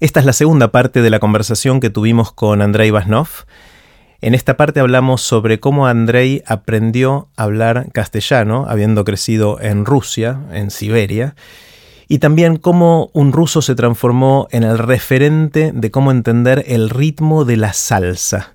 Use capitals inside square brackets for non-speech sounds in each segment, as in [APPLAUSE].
Esta es la segunda parte de la conversación que tuvimos con Andrei Vasnov. En esta parte hablamos sobre cómo Andrei aprendió a hablar castellano, habiendo crecido en Rusia, en Siberia, y también cómo un ruso se transformó en el referente de cómo entender el ritmo de la salsa.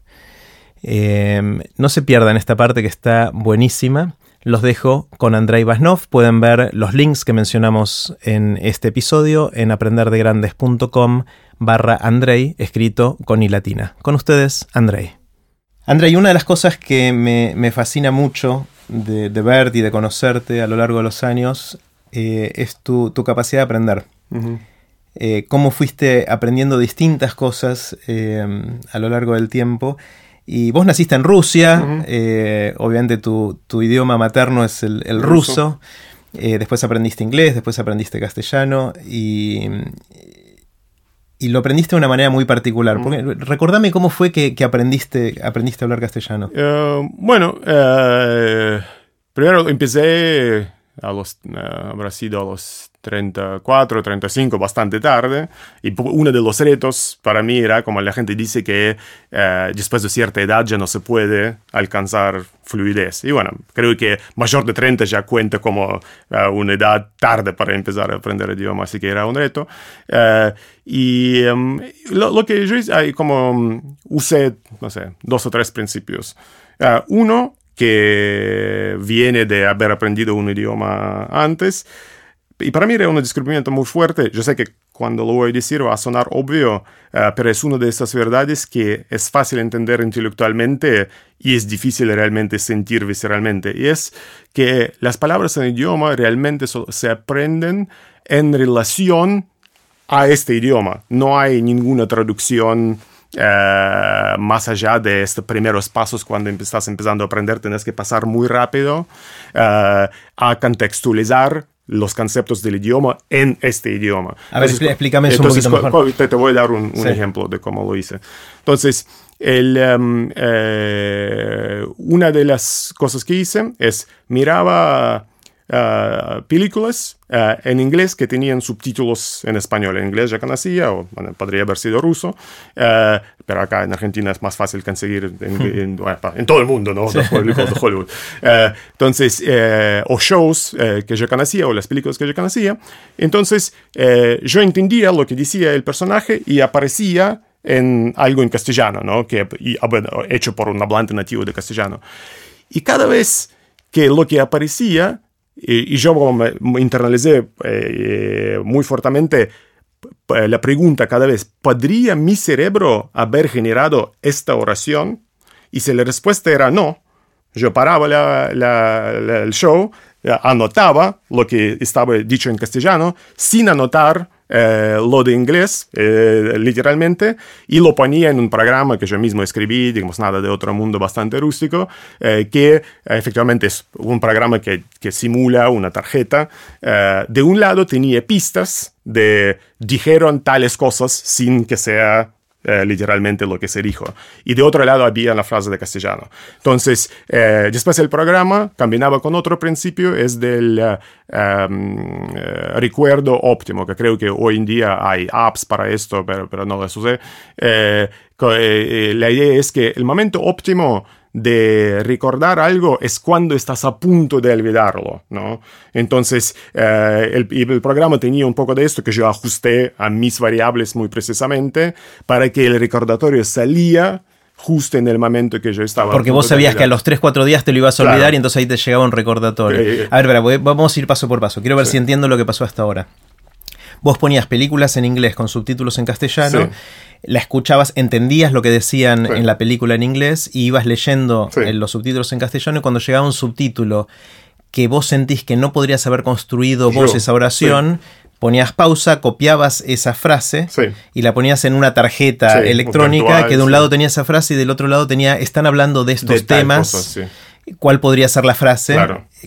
Em, no se pierdan esta parte que está buenísima. Los dejo con Andrei Vasnov. Pueden ver los links que mencionamos en este episodio en aprenderdegrandes.com barra Andrei, escrito con i latina. Con ustedes, Andrei. Andrei, una de las cosas que me, fascina mucho de, verte y de conocerte a lo largo de los años eh, es tu, capacidad de aprender. Eh, cómo fuiste aprendiendo distintas cosas eh, a lo largo del tiempo y vos naciste en Rusia, eh, obviamente tu, idioma materno es el, ruso, eh, después aprendiste inglés, después aprendiste castellano y, y lo aprendiste de una manera muy particular. recordame cómo fue que, aprendiste, aprendiste a hablar castellano. Eh, bueno, primero empecé a los, habrá sido a los 34, 35, bastante tarde. Y uno de los retos para mí era, como la gente dice, que eh, después de cierta edad ya no se puede alcanzar fluidez. Y bueno, creo que mayor de 30 ya cuenta como eh, una edad tarde para empezar a aprender el idioma, así que era un reto. Eh, y em, lo, que yo hice, como um, usé, no sé, dos o tres principios. uno, que viene de haber aprendido un idioma antes, y para mí era un descubrimiento muy fuerte. Yo sé que cuando lo voy a decir va a sonar obvio, eh, pero es una de esas verdades que es fácil entender intelectualmente y es difícil realmente sentir visceralmente. Y es que las palabras en idioma realmente se aprenden en relación a este idioma. No hay ninguna traducción eh, más allá de estos primeros pasos cuando estás empezando a aprender, tienes que pasar muy rápido eh, a contextualizar los conceptos del idioma en este idioma. A ver, explícame eso un poquito mejor. Te, te voy a dar un, ejemplo de cómo lo hice. Entonces, el, em, eh, una de las cosas que hice es miraba Uh, películas uh, en inglés que tenían subtítulos en español. En inglés ya conocía, o podría haber sido ruso, uh, pero acá en Argentina es más fácil conseguir en, en, todo el mundo, ¿no? Públicos de Hollywood. [LAUGHS] entonces, o shows que yo conocía, o las películas que yo conocía. Entonces, yo entendía lo que decía el personaje y aparecía en algo en castellano, ¿no? Que, y, ah, hecho por un hablante nativo de castellano. Y cada vez que lo que aparecía y, yo me, internalicé eh, eh, muy fuertemente la pregunta cada vez, ¿podría mi cerebro haber generado esta oración? Y si la respuesta era no, yo paraba el show, anotaba lo que estaba dicho en castellano, sin anotar eh, lo de inglés, eh, literalmente, y lo ponía en un programa que yo mismo escribí, digamos, nada de otro mundo bastante rústico, eh, que efectivamente es un programa que, que simula una tarjeta. de un lado tenía pistas de dijeron tales cosas sin que sea eh, literalmente lo que se dijo. Y de otro lado había la frase de castellano. Entonces, eh, después el programa combinaba con otro principio, es del eh, em, recuerdo óptimo, que creo que hoy en día hay apps para esto, pero, pero no lo sé. la idea es que el momento óptimo de recordar algo es cuando estás a punto de olvidarlo, ¿no? Entonces, eh, el, programa tenía un poco de esto que yo ajusté a mis variables muy precisamente para que el recordatorio salía justo en el momento que yo estaba. Porque vos sabías que a los 3-4 días te lo ibas a olvidar y entonces ahí te llegaba un recordatorio. Eh, eh, a ver, vamos a ir paso por paso. Quiero ver si entiendo lo que pasó hasta ahora. Vos ponías películas en inglés con subtítulos en castellano la escuchabas, entendías lo que decían en la película en inglés y ibas leyendo los subtítulos en castellano y cuando llegaba un subtítulo que vos sentís que no podrías haber construido vos esa oración, ponías pausa, copiabas esa frase y la ponías en una tarjeta electrónica que de un lado tenía esa frase y del otro lado tenía, están hablando de estos temas cuál podría ser la frase,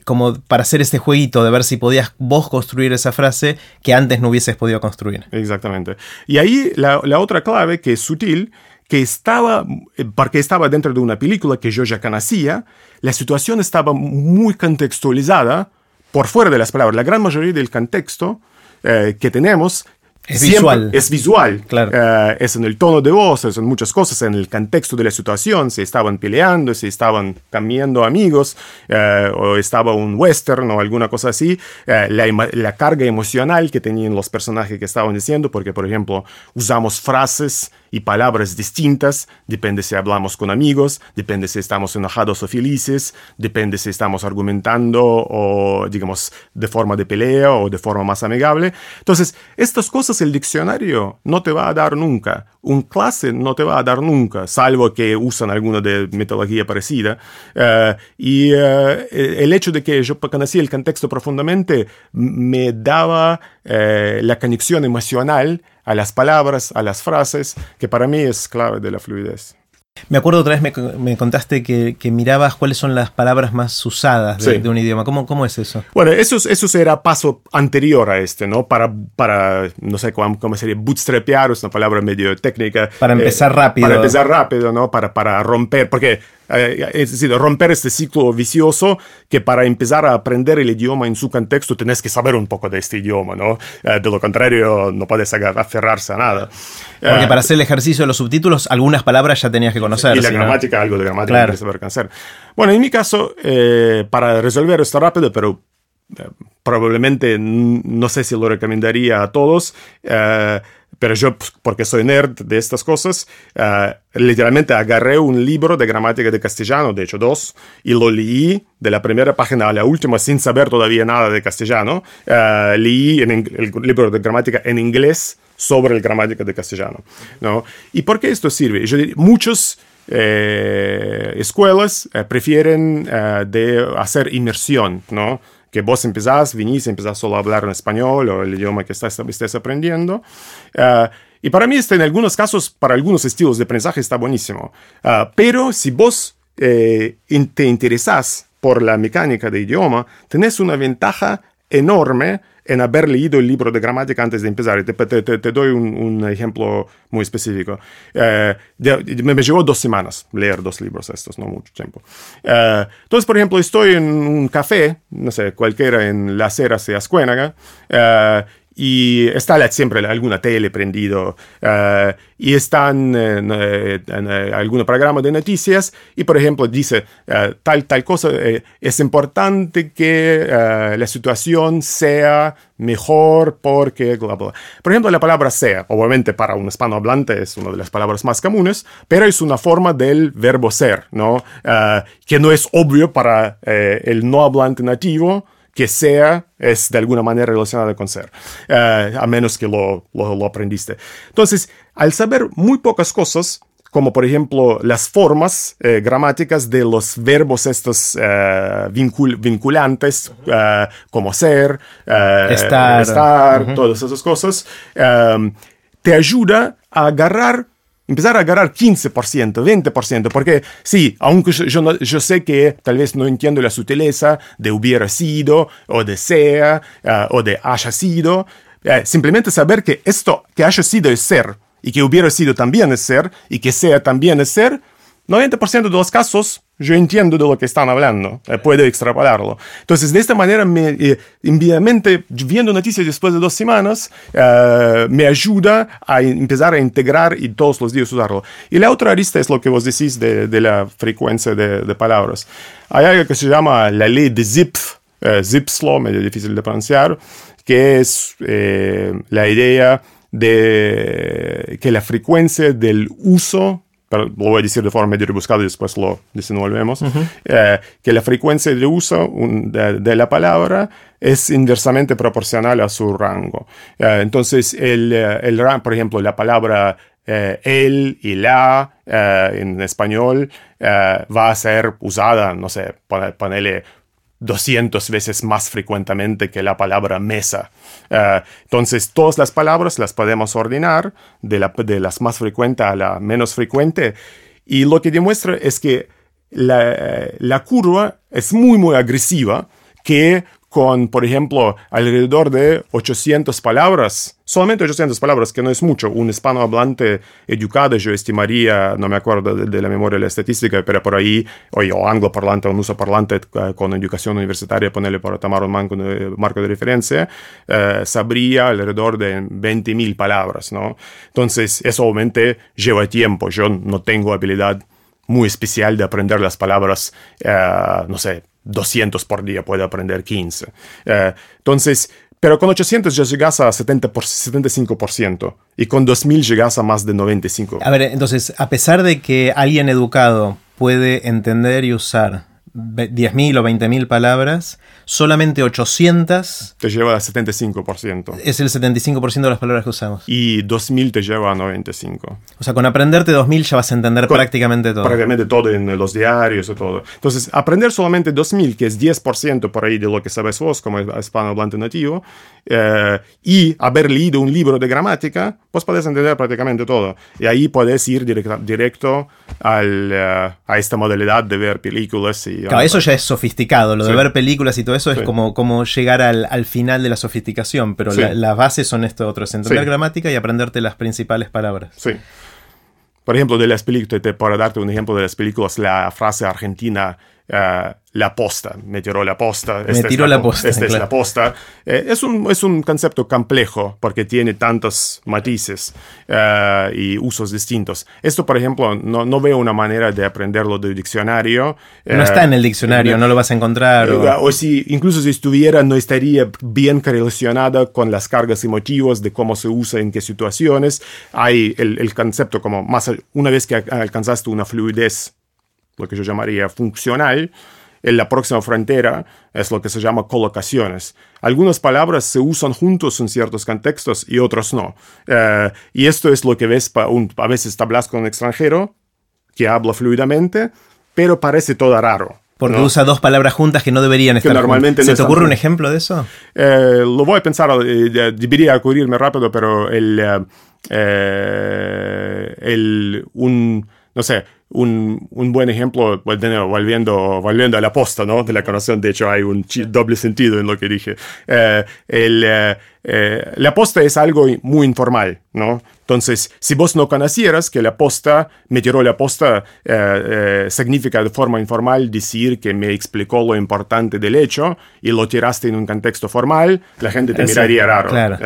como para hacer este jueguito de ver si podías vos construir esa frase que antes no hubieses podido construir. Exactamente. Y ahí la, otra clave que es sutil, que estaba, eh, porque estaba dentro de una película que yo ya conocía, la situación estaba muy contextualizada por fuera de las palabras. La gran mayoría del contexto eh, que tenemos Es visual. Es visual. Claro. Eh, es en el tono de voz, es en muchas cosas, en el contexto de la situación, si estaban peleando, si estaban cambiando amigos, eh, o estaba un western o alguna cosa así, eh, la, la, carga emocional que tenían los personajes que estaban diciendo, porque por ejemplo usamos frases y palabras distintas, depende si hablamos con amigos, depende si estamos enojados o felices, depende si estamos argumentando o digamos de forma de pelea o de forma más amigable. Entonces, estas cosas el diccionario no te va a dar nunca, un clase no te va a dar nunca, salvo que usan alguna de metodología parecida. Uh, y uh, el hecho de que yo conocí el contexto profundamente me daba uh, la conexión emocional a las palabras, a las frases, que para mí es clave de la fluidez. Me acuerdo otra vez, me, me contaste que, que, mirabas cuáles son las palabras más usadas de, sí. de un idioma. ¿Cómo, ¿Cómo, es eso? Bueno, eso, eso será paso anterior a este, ¿no? Para, para no sé cómo, cómo sería, bootstrapear, es una palabra medio técnica. Para empezar eh, rápido. Para empezar rápido, ¿no? Para, para romper, porque eh, es decir, romper este ciclo vicioso que para empezar a aprender el idioma en su contexto tenés que saber un poco de este idioma, ¿no? Eh, de lo contrario, no puedes aferrarse a nada. Porque para hacer el ejercicio de los subtítulos, algunas palabras ya tenías que conocer. Y la gramática, algo de gramática claro. que saber hacer. Bueno, en mi caso, eh, para resolver esto rápido, pero eh, probablemente no sé si lo recomendaría a todos, eh, pero yo, pues, porque soy nerd de estas cosas, uh, literalmente agarré un libro de gramática de castellano, de hecho dos, y lo leí de la primera página a la última sin saber todavía nada de castellano. Uh, leí en el libro de gramática en inglés sobre la gramática de castellano. ¿no? ¿Y por qué esto sirve? Yo diría, muchos eh, escuelas eh, prefieren eh, de hacer inmersión, ¿no? Que vos empezás, vinís, empezás solo a hablar en español o el idioma que estás, estés aprendiendo. Uh, y para mí, este, en algunos casos, para algunos estilos de aprendizaje está buenísimo. Uh, pero si vos eh, te interesás por la mecánica de idioma, tenés una ventaja enorme en haber leído el libro de gramática antes de empezar. Te, te, te, doy un, un, ejemplo muy específico. Eh, me, me, llevó dos semanas leer dos libros estos, no mucho tiempo. Eh, entonces, por ejemplo, estoy en un café, no sé, cualquiera en Las Heras de Ascuénaga, eh, y está siempre alguna tele prendido uh, y están en, en, en, algún programa de noticias y por ejemplo dice uh, tal tal cosa eh, es importante que uh, la situación sea mejor porque bla, bla. por ejemplo la palabra sea obviamente para un hispanohablante es una de las palabras más comunes pero es una forma del verbo ser no que no es obvio para el no hablante nativo que sea es de alguna manera relacionada con ser, uh, a menos que lo, lo, lo, aprendiste. Entonces, al saber muy pocas cosas, como por ejemplo las formas eh, gramáticas de los verbos estos uh, vincul vinculantes, como ser, estar, estar uh -huh. todas esas cosas, te ayuda a agarrar empezar a agarrar 15%, 20%, porque sí, aunque yo, sé que tal vez no entiendo la sutileza de hubiera sido, o de sea, uh, o de haya sido, uh, simplemente saber que esto que haya sido es ser, y que hubiera sido también es ser, y que sea también es ser, 90% de los casos yo entiendo de lo que están hablando, eh, puedo extrapolarlo. Entonces, de esta manera, me, eh, viendo noticias después de dos semanas, eh, me ayuda a empezar a integrar y todos los días usarlo. Y la otra arista es lo que vos decís de, de la frecuencia de, de, palabras. Hay algo que se llama la ley de Zipf, eh, Zipf's law, medio difícil de pronunciar, que es eh, la idea de que la frecuencia del uso lo voy a decir de forma medio rebuscada y después lo desenvolvemos, uh -huh. eh, que la frecuencia de uso de, de, la palabra es inversamente proporcional a su rango. Eh, entonces, el, el, por ejemplo, la palabra eh, el y la eh, en español eh, va a ser usada, no sé, ponerle 200 veces más frecuentemente que la palabra mesa. Uh, entonces, todas las palabras las podemos ordenar de, la, de, las más frecuentes a la menos frecuente. Y lo que demuestra es que la, la curva es muy, muy agresiva, que con, por ejemplo, alrededor de 800 palabras, solamente 800 palabras, que no es mucho. Un hispanohablante educado, yo estimaría, no me acuerdo de, la memoria de la estadística, pero por ahí, o angloparlante o un uso parlante eh, con educación universitaria, ponerle para tomar un de, marco de referencia, eh, sabría alrededor de 20.000 palabras, ¿no? Entonces, eso obviamente lleva tiempo. Yo no tengo habilidad muy especial de aprender las palabras, eh, no sé, 200 por día, puede aprender 15. Eh, entonces, pero con 800 ya llegas a 70 por, 75% y con 2000 llegas a más de 95%. A ver, entonces, a pesar de que alguien educado puede entender y usar 10.000 o 20.000 palabras, solamente 800... Te lleva a 75%. Es el 75% de las palabras que usamos. Y 2.000 te lleva a 95. O sea, con aprenderte 2.000 ya vas a entender prácticamente todo. Prácticamente todo en los diarios y todo. Entonces, aprender solamente 2.000, que es 10% por ahí de lo que sabes vos como hispanohablante nativo, eh, y haber leído un libro de gramática, pues puedes entender prácticamente todo. Y ahí puedes ir directo al, eh, a esta modalidad de ver películas y Claro, eso ya es sofisticado, lo de ver películas y todo eso es como, como llegar al, final de la sofisticación, pero las bases son esto otro, es entender gramática y aprenderte las principales palabras. Sí. Por ejemplo, de las películas, para darte un ejemplo de las películas, la frase argentina eh, la posta, me tiró la posta. Me tiró la, posta. Esta es la posta. Eh, es, un, es un concepto complejo porque tiene tantos matices eh, y usos distintos. Esto, por ejemplo, no, no, veo una manera de aprenderlo del diccionario. No está en el diccionario, no lo vas a encontrar. O... si, incluso si estuviera, no estaría bien relacionada con las cargas emotivas de cómo se usa en qué situaciones. Hay el, el concepto como más, una vez que alcanzaste una fluidez lo que yo llamaría funcional, en la próxima frontera es lo que se llama colocaciones. Algunas palabras se usan juntos en ciertos contextos y otros no. Eh, y esto es lo que ves, un, a veces hablas con un extranjero que habla fluidamente, pero parece todo raro. Porque usa dos palabras juntas que no deberían estar normalmente ¿Se te ocurre un ejemplo de eso? Eh, lo voy a pensar, eh, debería ocurrirme rápido, pero el, el un, no sé, un, un, buen ejemplo, volviendo, volviendo a la posta, ¿no? De la canción, de hecho hay un doble sentido en lo que dije. Eh, el, eh, eh, la posta es algo muy informal, ¿no? Entonces, si vos no conocieras que la posta, me tiró la posta, eh, eh, significa de forma informal decir que me explicó lo importante del hecho y lo tiraste en un contexto formal, la gente te miraría raro.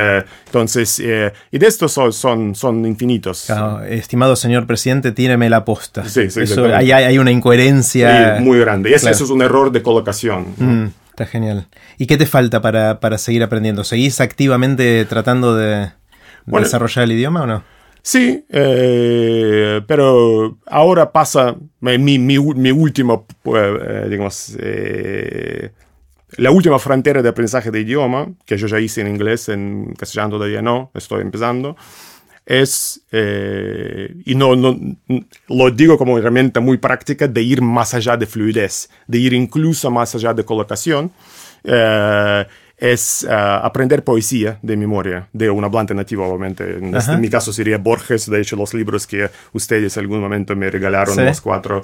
entonces, y de estos son, son, infinitos. estimado señor presidente, tíreme la posta. Sí, sí, eso, hay, hay, una incoherencia. muy grande. Y eso, es un error de colocación. Mm. Está genial. ¿Y qué te falta para, para seguir aprendiendo? ¿Seguís activamente tratando de, desarrollar el idioma o no? Sí, eh, pero ahora pasa mi, mi, último, pues, eh, digamos, eh, la última frontera de aprendizaje de idioma, que yo ya hice en inglés, en castellano todavía no, estoy empezando, es, eh, y no, no, lo digo como herramienta muy práctica, de ir más allá de fluidez, de ir incluso más allá de colocación, eh, es eh, aprender poesía de memoria, de un hablante nativo, obviamente. En, este, mi caso sería Borges, de hecho, los libros que ustedes en algún momento me regalaron, los, cuatro,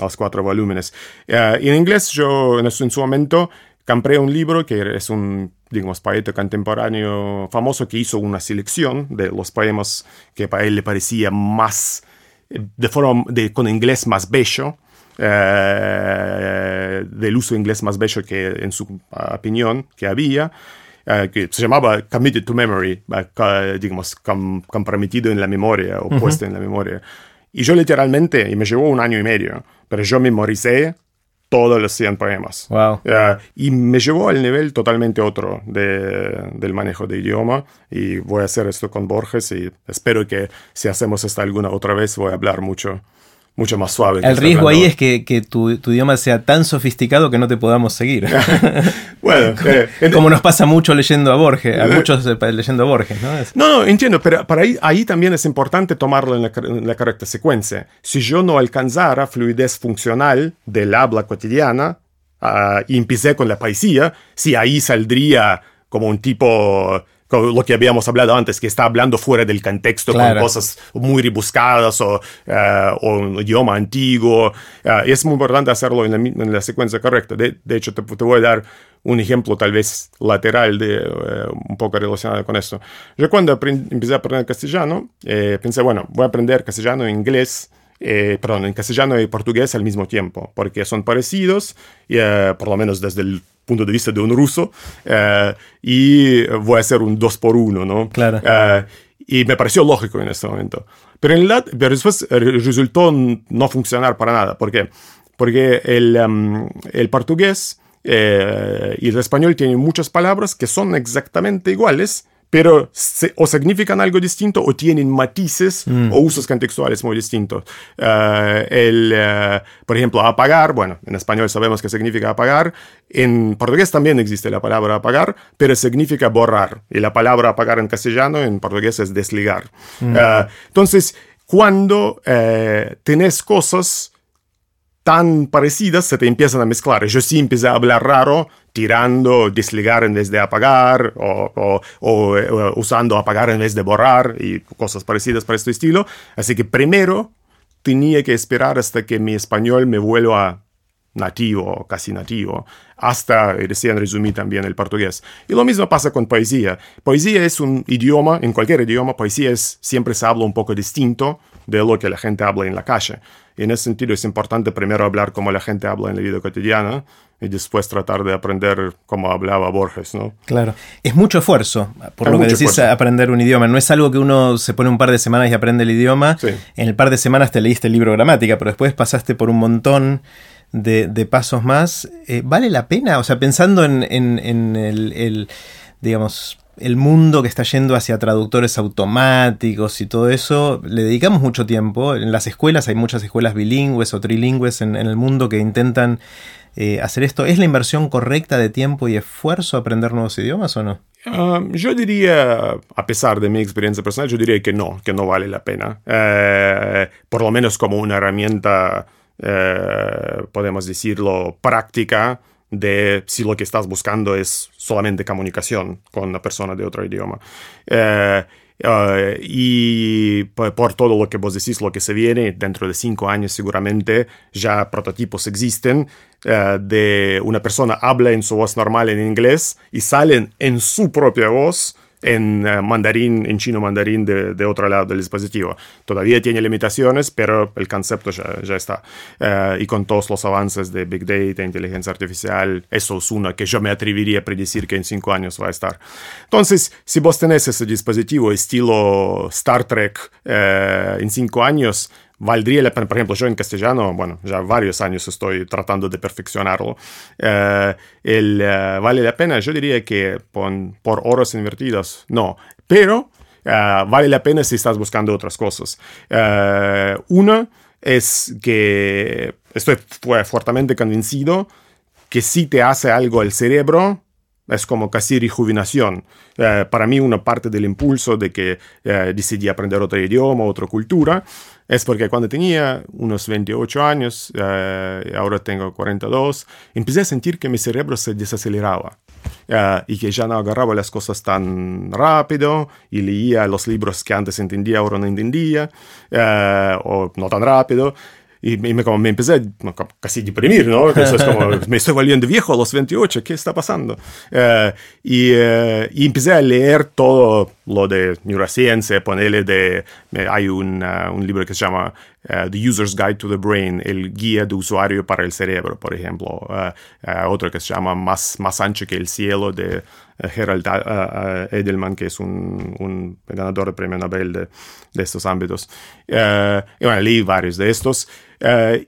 los cuatro volúmenes. en inglés, yo en su momento compré un libro que es un digamos, poeta contemporáneo famoso que hizo una selección de los poemas que para él le parecía más, de forma, de, con inglés más bello, eh, del uso inglés más bello que en su opinión que había, eh, que se llamaba Committed to Memory, eh, digamos, comprometido en la memoria o puesto en la memoria. Y yo literalmente, y me llevó un año y medio, pero yo memoricé todos los 100 poemas. Wow. y me llevó al nivel totalmente otro de, del manejo de idioma y voy a hacer esto con Borges y espero que si hacemos esto alguna otra vez voy a hablar mucho mucho más suave. El riesgo ahí es que, que tu, tu, idioma sea tan sofisticado que no te podamos seguir. [LAUGHS] bueno, [LAUGHS] eh, como nos pasa mucho leyendo a Borges, a muchos eh, leyendo a Borges, ¿no? No, no, entiendo, pero para ahí, ahí también es importante tomarlo en la, correcta secuencia. Si yo no alcanzara fluidez funcional del habla cotidiana uh, y empecé con la poesía, sí, ahí saldría como un tipo lo que habíamos hablado antes, que está hablando fuera del contexto con cosas muy rebuscadas o, o un idioma antiguo. es muy importante hacerlo en la, secuencia correcta. De, hecho, te, te, voy a dar un ejemplo tal vez lateral de un poco relacionado con esto. Yo cuando empecé a aprender castellano, pensé, bueno, voy a aprender castellano e inglés eh, perdón, en castellano y portugués al mismo tiempo, porque son parecidos, eh, por lo menos desde el punto de vista de un ruso, eh, y voy a hacer un dos por uno, ¿no? Claro. y me pareció lógico en ese momento. Pero, en la, pero después resultó no funcionar para nada. ¿Por qué? Porque el, em, el portugués y el español tienen muchas palabras que son exactamente iguales, pero o significan algo distinto o tienen matices mm. o usos contextuales muy distintos. Eh, el, eh, por ejemplo, apagar, bueno, en español sabemos qué significa apagar, en portugués también existe la palabra apagar, pero significa borrar, y la palabra apagar en castellano en portugués es desligar. Mm. Eh, entonces, cuando tenés cosas tan parecidas se te empiezan a mezclar. Yo sí empecé a hablar raro, tirando desligar en vez de apagar o, o, usando apagar en vez de borrar y cosas parecidas para este estilo. Así que primero tenía que esperar hasta que mi español me vuelva nativo, casi nativo, hasta recién resumí también el portugués. Y lo mismo pasa con poesía. Poesía es un idioma, en cualquier idioma, poesía es, siempre se habla un poco distinto de lo que la gente habla en la calle. En ese sentido es importante primero hablar como la gente habla en la vida cotidiana y después tratar de aprender como hablaba Borges, ¿no? Claro. Es mucho esfuerzo, por lo que decís, aprender un idioma. No es algo que uno se pone un par de semanas y aprende el idioma. En el par de semanas te leíste el libro gramática, pero después pasaste por un montón de, pasos más. Eh, ¿Vale la pena? O sea, pensando en, el, digamos, el mundo que está yendo hacia traductores automáticos y todo eso, le dedicamos mucho tiempo. En las escuelas hay muchas escuelas bilingües o trilingües en el mundo que intentan eh, hacer esto? ¿Es la inversión correcta de tiempo y esfuerzo aprender nuevos idiomas o no? Um, yo diría, a pesar de mi experiencia personal, yo diría que no, que no vale la pena. Eh, por lo menos como una herramienta, eh, podemos decirlo, práctica de si lo que estás buscando es solamente comunicación con una persona de otro idioma. Eh, y por, todo lo que vos decís, lo que se viene, dentro de cinco años seguramente ya prototipos existen uh, de una persona habla en su voz normal en inglés y salen en su propia voz en eh, mandarín, en chino mandarín de, otro lado del dispositivo. Todavía tiene limitaciones, pero el concepto ya, ya está. Eh, y con todos los avances de Big Data, inteligencia artificial, eso es una que yo me atrevería a predecir que en cinco años va a estar. Entonces, si vos tenés ese dispositivo estilo Star Trek eh, en cinco años, pena, por ejemplo, yo en castellano, bueno, ya varios años estoy tratando de perfeccionarlo, eh, eh, vale la pena, yo diría que por horas invertidas, no, pero eh, vale la pena si estás buscando otras cosas. una es que estoy fuertemente convencido que si te hace algo el cerebro, es como casi rejuvenación. para mí una parte del impulso de que decidí aprender otro idioma, otra cultura, es porque cuando tenía unos 28 años, eh, ahora tengo 42, empecé a sentir que mi cerebro se desaceleraba. Eh, y que ya no agarraba las cosas tan rápido y leía los libros que antes entendía, ahora no entendía, eh, o no tan rápido. Y me, como me empecé casi a deprimir, ¿no? Eso es como, [LAUGHS] me estoy volviendo viejo a los 28, ¿qué está pasando? Eh, y, eh, y, empecé a leer todo lo de neurociencia, ponerle de, hay un, uh, un libro que se llama uh, The User's Guide to the Brain, el guía de usuario para el cerebro, por ejemplo. Uh, otro que se llama Más, más ancho que el cielo de Gerald Edelman, que es un, ganador de premio Nobel de, estos ámbitos. y bueno, leí varios de estos.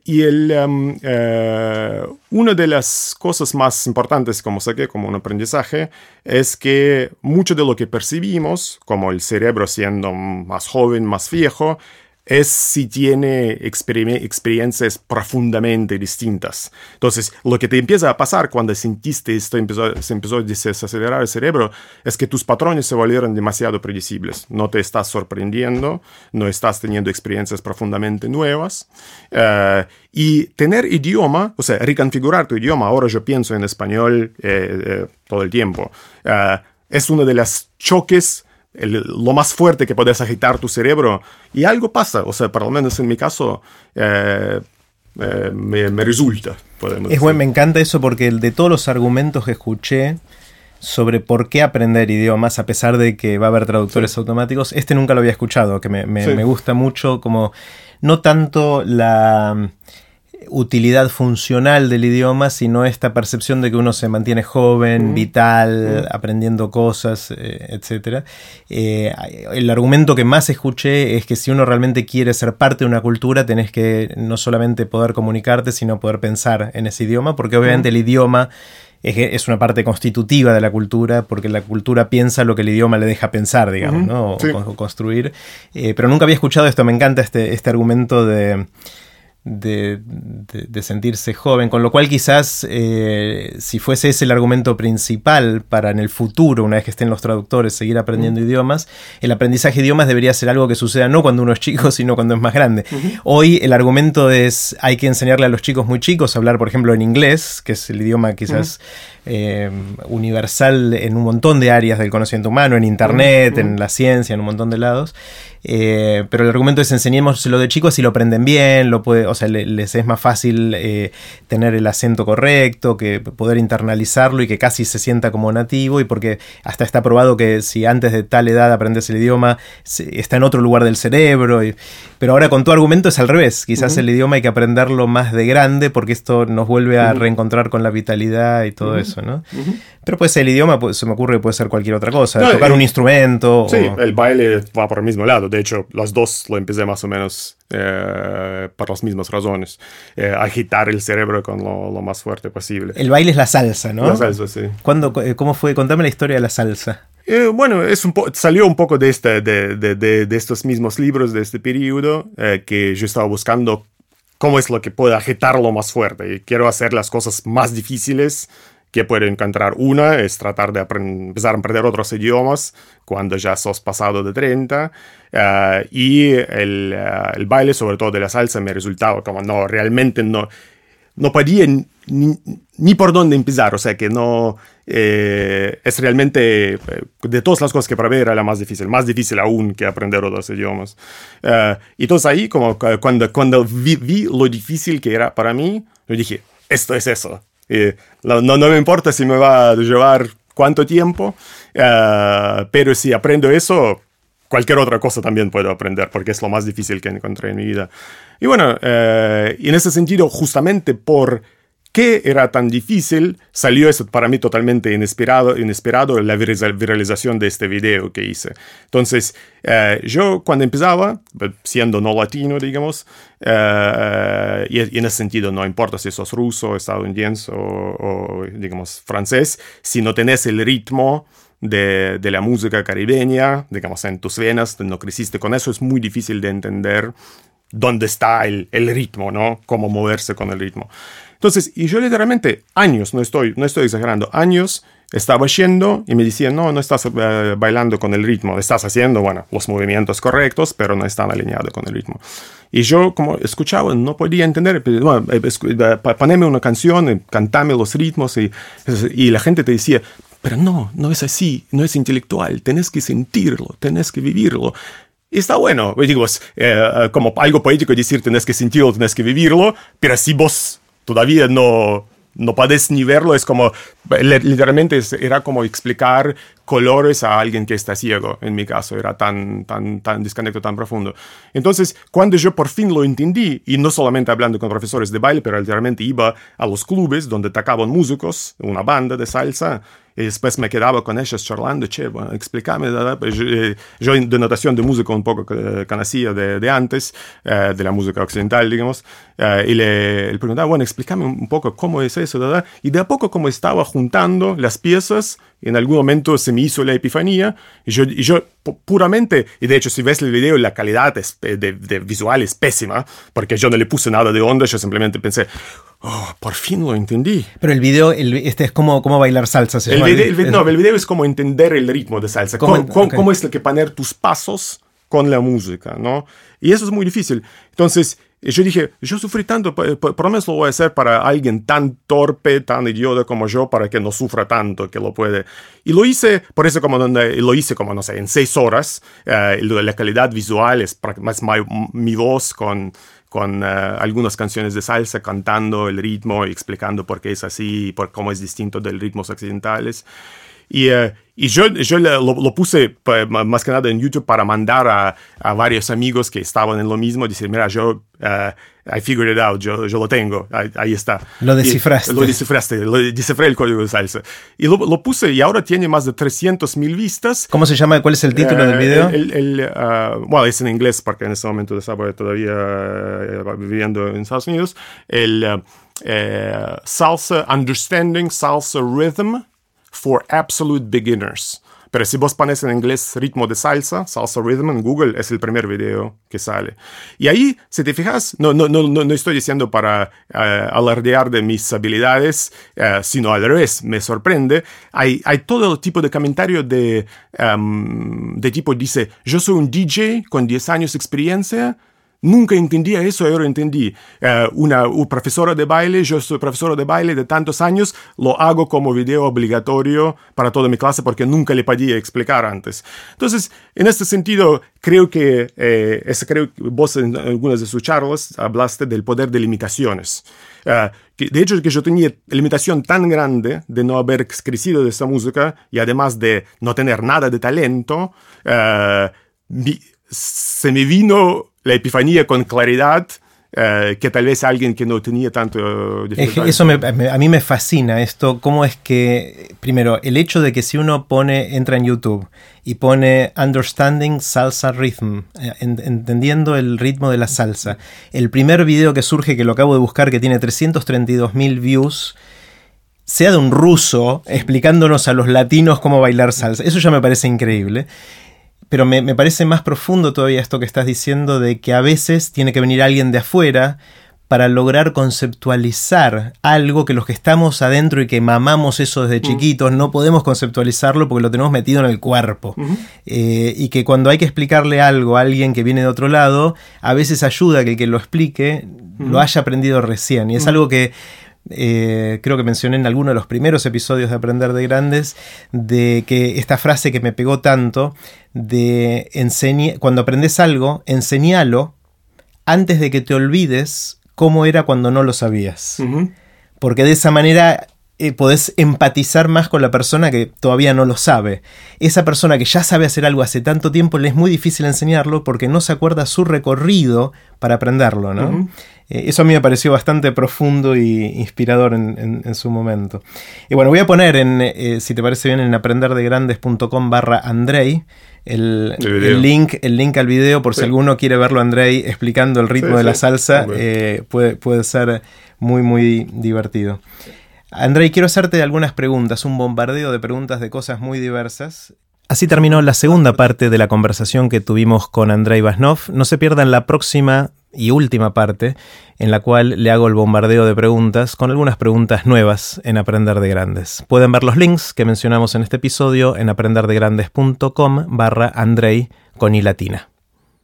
Y el, uh, una de las cosas más importantes, como saqué como un aprendizaje, es que mucho de lo que percibimos, como el cerebro siendo más joven, más viejo, es si tiene experiencias profundamente distintas. Entonces, lo que te empieza a pasar cuando sentiste esto, empezó, se empezó a desacelerar el cerebro, es que tus patrones se volvieron demasiado predecibles. No te estás sorprendiendo, no estás teniendo experiencias profundamente nuevas. Eh, y tener idioma, o sea, reconfigurar tu idioma, ahora yo pienso en español eh, eh, todo el tiempo es uno de los choques, lo más fuerte que puedes agitar tu cerebro y algo pasa, o sea, por lo menos en mi caso, eh, eh, me, resulta. Es bueno, me encanta eso porque de todos los argumentos que escuché sobre por qué aprender idiomas, a pesar de que va a haber traductores automáticos, este nunca lo había escuchado, que me, me gusta mucho como no tanto la utilidad funcional del idioma, sino esta percepción de que uno se mantiene joven, vital, aprendiendo cosas, eh, etc. Eh, el argumento que más escuché es que si uno realmente quiere ser parte de una cultura, tenés que no solamente poder comunicarte, sino poder pensar en ese idioma, porque obviamente el idioma es, una parte constitutiva de la cultura, porque la cultura piensa lo que el idioma le deja pensar, digamos, ¿no? o, construir. Eh, pero nunca había escuchado esto, me encanta este, este argumento de de, sentirse joven, con lo cual quizás eh, si fuese ese el argumento principal para en el futuro, una vez que estén los traductores, seguir aprendiendo idiomas, el aprendizaje de idiomas debería ser algo que suceda no cuando uno es chico, [LAUGHS] sino cuando es más grande. Hoy el argumento es hay que enseñarle a los chicos muy chicos a hablar, por ejemplo, en inglés, que es el idioma quizás eh, universal en un montón de áreas del conocimiento humano, en Internet, en la ciencia, en un montón de lados. Eh, pero el argumento es enseñémoslo de chicos y lo aprenden bien, lo puede, o sea, les es más fácil eh, tener el acento correcto, que poder internalizarlo y que casi se sienta como nativo, y porque hasta está probado que si antes de tal edad aprendes el idioma, está en otro lugar del cerebro. pero ahora con tu argumento es al revés, quizás el idioma hay que aprenderlo más de grande porque esto nos vuelve a reencontrar con la vitalidad y todo eso, ¿no? Pero pues el idioma pues, se me ocurre que puede ser cualquier otra cosa, tocar un instrumento. Sí, el baile va por el mismo lado. De hecho, las dos lo empecé más o menos eh, por las mismas razones. Eh, agitar el cerebro con lo, más fuerte posible. El baile es la salsa, ¿no? La salsa, sí. Eh, ¿Cómo fue? Contame la historia de la salsa. bueno, es un salió un poco de, este, de, de, de, estos mismos libros de este periodo que yo estaba buscando cómo es lo que puede agitarlo más fuerte. Y quiero hacer las cosas más difíciles que puede encontrar. Una es tratar de empezar a aprender otros idiomas cuando ya sos pasado de 30. Eh, y el, eh, el, baile, sobre todo de la salsa, me resultaba como no, realmente no, no podía ni, ni por dónde empezar. O sea que no eh, es realmente de todas las cosas que probé era la más difícil, más difícil aún que aprender otros idiomas. y entonces ahí, como cuando, cuando vi, vi lo difícil que era para mí, yo dije, esto es eso no, me importa si me va a llevar cuánto tiempo, eh, pero si aprendo eso, cualquier otra cosa también puedo aprender, porque es lo más difícil que encontré en mi vida. Y bueno, eh, en ese sentido, justamente por qué era tan difícil, salió eso para mí totalmente inesperado, inesperado la viralización de este video que hice. Entonces, eh, yo cuando empezaba, siendo no latino, digamos, eh, y, en ese sentido no importa si sos ruso, estadounidense o, digamos, francés, si no tenés el ritmo, de, de, la música caribeña, digamos, en tus venas, no creciste con eso, es muy difícil de entender dónde está el, el ritmo, ¿no? Cómo moverse con el ritmo. Entonces, y yo literalmente años, no estoy, no estoy exagerando, años estaba yendo y me decían, no, no estás eh, bailando con el ritmo, estás haciendo, bueno, los movimientos correctos, pero no están alineados con el ritmo. Y yo como escuchaba, no podía entender, bueno, eh, eh, poneme una canción, cantame los ritmos y, y la gente te decía, pero no, no es así, no es intelectual, tenés que sentirlo, tenés que vivirlo. Y está bueno, digo, como algo poético decir, tenés que sentirlo, tenés que vivirlo, pero si vos todavía no, no puedes ni verlo, es como, literalmente era como explicar colores a alguien que está ciego, en mi caso, era tan, tan, tan desconecto, tan profundo. Entonces, cuando yo por fin lo entendí, y no solamente hablando con profesores de baile, pero literalmente iba a los clubes donde tocaban músicos, una banda de salsa, y después me quedaba con ellos charlando, che, bueno, explícame, pues eh, yo, de notación de música un poco conocía de, de antes, eh, de la música occidental, digamos, eh, y le, le, preguntaba, bueno, explícame un poco cómo es eso, ¿verdad? y de a poco como estaba juntando las piezas, en algún momento se me hizo la epifanía, y yo, y yo puramente, y de hecho si ves el video la calidad de, de visual es pésima, porque yo no le puse nada de onda, yo simplemente pensé, Oh, por fin lo entendí. Pero el video, este es como, como bailar salsa. el, video, no, el video es como entender el ritmo de salsa. ¿Cómo, cómo, es que poner tus pasos con la música, ¿no? Y eso es muy difícil. Entonces, yo dije, yo sufrí tanto, por, lo voy a hacer para alguien tan torpe, tan idiota como yo, para que no sufra tanto, que lo puede. Y lo hice, por eso como lo hice como, no sé, en seis horas. Eh, la calidad visual es más mi voz con, con eh, algunas canciones de salsa, cantando el ritmo y explicando por qué es así, por cómo es distinto de ritmos occidentales. Y, eh, y yo, yo lo, puse más que nada en YouTube para mandar a, a, varios amigos que estaban en lo mismo, decir, mira, yo, uh, I figured it out, yo, yo lo tengo, ahí, está. Lo descifraste. lo descifraste, lo descifré el código de salsa. Y lo, lo puse y ahora tiene más de 300 mil vistas. ¿Cómo se llama? ¿Cuál es el título del eh, video? El, uh, bueno, es en inglés porque en este momento estaba todavía viviendo en Estados Unidos. El Salsa Understanding Salsa Rhythm for absolute beginners. Pero si vos pones en inglés ritmo de salsa, salsa rhythm en Google, es el primer video que sale. Y ahí, si te fijas, no, no, no, no estoy diciendo para uh, alardear de mis habilidades, uh, sino al revés, me sorprende. Hay, hay todo tipo de comentario de, um, de tipo, dice, yo soy un DJ con 10 años de experiencia, Nunca entendía eso, ahora entendí. Eh, una, profesora de baile, yo soy profesora de baile de tantos años, lo hago como video obligatorio para toda mi clase porque nunca le podía explicar antes. Entonces, en este sentido, creo que, eh, creo que vos en algunas de sus charlas hablaste del poder de limitaciones. Eh, que, de hecho, que yo tenía limitación tan grande de no haber crecido de esta música y además de no tener nada de talento, se me vino la epifanía con claridad eh, que tal vez alguien que no tenía tanto Eso a mí me fascina esto, cómo es que, primero, el hecho de que si uno pone, entra en YouTube y pone Understanding Salsa Rhythm, eh, entendiendo el ritmo de la salsa, el primer video que surge, que lo acabo de buscar, que tiene 332 mil views, sea de un ruso explicándonos a los latinos cómo bailar salsa. Eso ya me parece increíble. Pero me, parece más profundo todavía esto que estás diciendo de que a veces tiene que venir alguien de afuera para lograr conceptualizar algo que los que estamos adentro y que mamamos eso desde mm. chiquitos no podemos conceptualizarlo porque lo tenemos metido en el cuerpo. Eh, y que cuando hay que explicarle algo a alguien que viene de otro lado, a veces ayuda que el que lo explique lo haya aprendido recién. Y es algo que eh, creo que mencioné en alguno de los primeros episodios de Aprender de Grandes, de que esta frase que me pegó tanto, de cuando aprendes algo, enseñalo antes de que te olvides cómo era cuando no lo sabías. Porque de esa manera eh, podés empatizar más con la persona que todavía no lo sabe. Esa persona que ya sabe hacer algo hace tanto tiempo le es muy difícil enseñarlo porque no se acuerda su recorrido para aprenderlo, ¿no? Eso a mí me pareció bastante profundo y inspirador en, su momento. Y bueno, voy a poner, en, eh, si te parece bien, en aprenderdegrandes.com barra Andrei. El, link, el link al video, por si alguno quiere verlo, Andrei, explicando el ritmo de la salsa, eh, puede, puede ser muy, muy divertido. Andrei, quiero hacerte algunas preguntas, un bombardeo de preguntas de cosas muy diversas. Así terminó la segunda parte de la conversación que tuvimos con Andrei Vasnov. No se pierdan la próxima y última parte, en la cual le hago el bombardeo de preguntas con algunas preguntas nuevas en Aprender de Grandes. Pueden ver los links que mencionamos en este episodio en aprenderdegrandes.com barra Andrei con i latina.